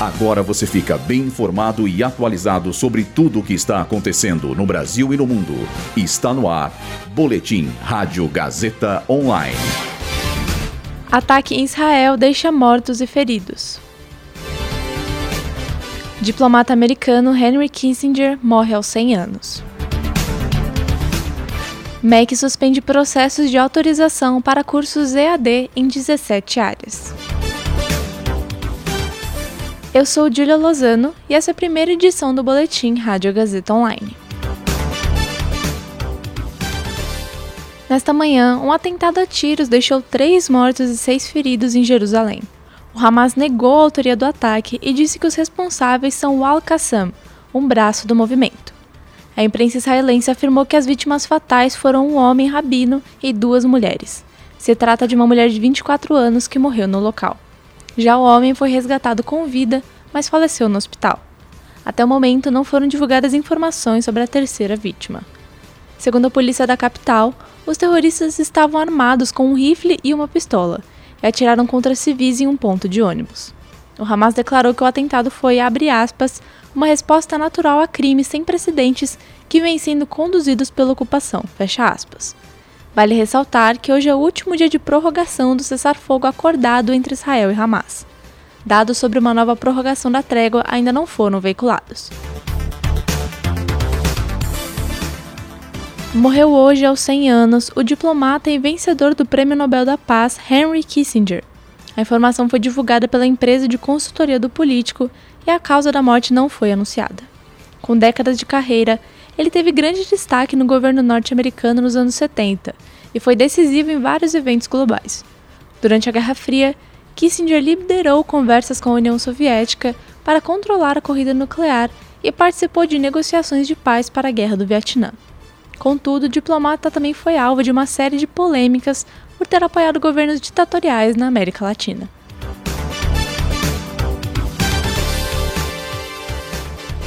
Agora você fica bem informado e atualizado sobre tudo o que está acontecendo no Brasil e no mundo. Está no ar. Boletim Rádio Gazeta Online. Ataque em Israel deixa mortos e feridos. Diplomata americano Henry Kissinger morre aos 100 anos. MEC suspende processos de autorização para cursos EAD em 17 áreas. Eu sou Julia Lozano e essa é a primeira edição do Boletim Rádio Gazeta Online. Nesta manhã, um atentado a tiros deixou três mortos e seis feridos em Jerusalém. O Hamas negou a autoria do ataque e disse que os responsáveis são o Al-Qassam, um braço do movimento. A imprensa israelense afirmou que as vítimas fatais foram um homem rabino e duas mulheres. Se trata de uma mulher de 24 anos que morreu no local. Já o homem foi resgatado com vida, mas faleceu no hospital. Até o momento, não foram divulgadas informações sobre a terceira vítima. Segundo a polícia da capital, os terroristas estavam armados com um rifle e uma pistola e atiraram contra civis em um ponto de ônibus. O Hamas declarou que o atentado foi, aspas, uma resposta natural a crimes sem precedentes que vêm sendo conduzidos pela ocupação. Vale ressaltar que hoje é o último dia de prorrogação do cessar-fogo acordado entre Israel e Hamas. Dados sobre uma nova prorrogação da trégua ainda não foram veiculados. Morreu hoje aos 100 anos o diplomata e vencedor do Prêmio Nobel da Paz Henry Kissinger. A informação foi divulgada pela empresa de consultoria do político e a causa da morte não foi anunciada. Com décadas de carreira, ele teve grande destaque no governo norte-americano nos anos 70 e foi decisivo em vários eventos globais. Durante a Guerra Fria, Kissinger liderou conversas com a União Soviética para controlar a corrida nuclear e participou de negociações de paz para a Guerra do Vietnã. Contudo, o diplomata também foi alvo de uma série de polêmicas por ter apoiado governos ditatoriais na América Latina.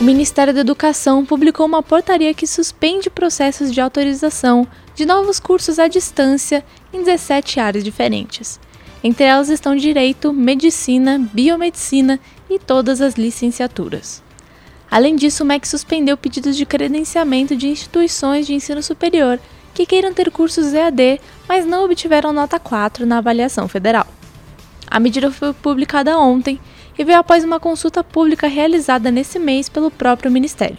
O Ministério da Educação publicou uma portaria que suspende processos de autorização de novos cursos à distância em 17 áreas diferentes. Entre elas estão Direito, Medicina, Biomedicina e todas as licenciaturas. Além disso, o MEC suspendeu pedidos de credenciamento de instituições de ensino superior que queiram ter cursos EAD, mas não obtiveram nota 4 na avaliação federal. A medida foi publicada ontem e veio após uma consulta pública realizada nesse mês pelo próprio Ministério.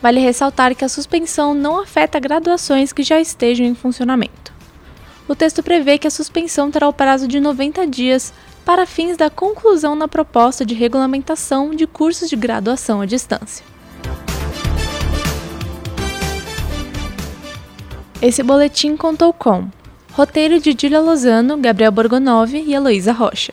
Vale ressaltar que a suspensão não afeta graduações que já estejam em funcionamento. O texto prevê que a suspensão terá o prazo de 90 dias para fins da conclusão na proposta de regulamentação de cursos de graduação à distância. Esse boletim contou com roteiro de Dília Lozano, Gabriel Borgonov e Heloísa Rocha.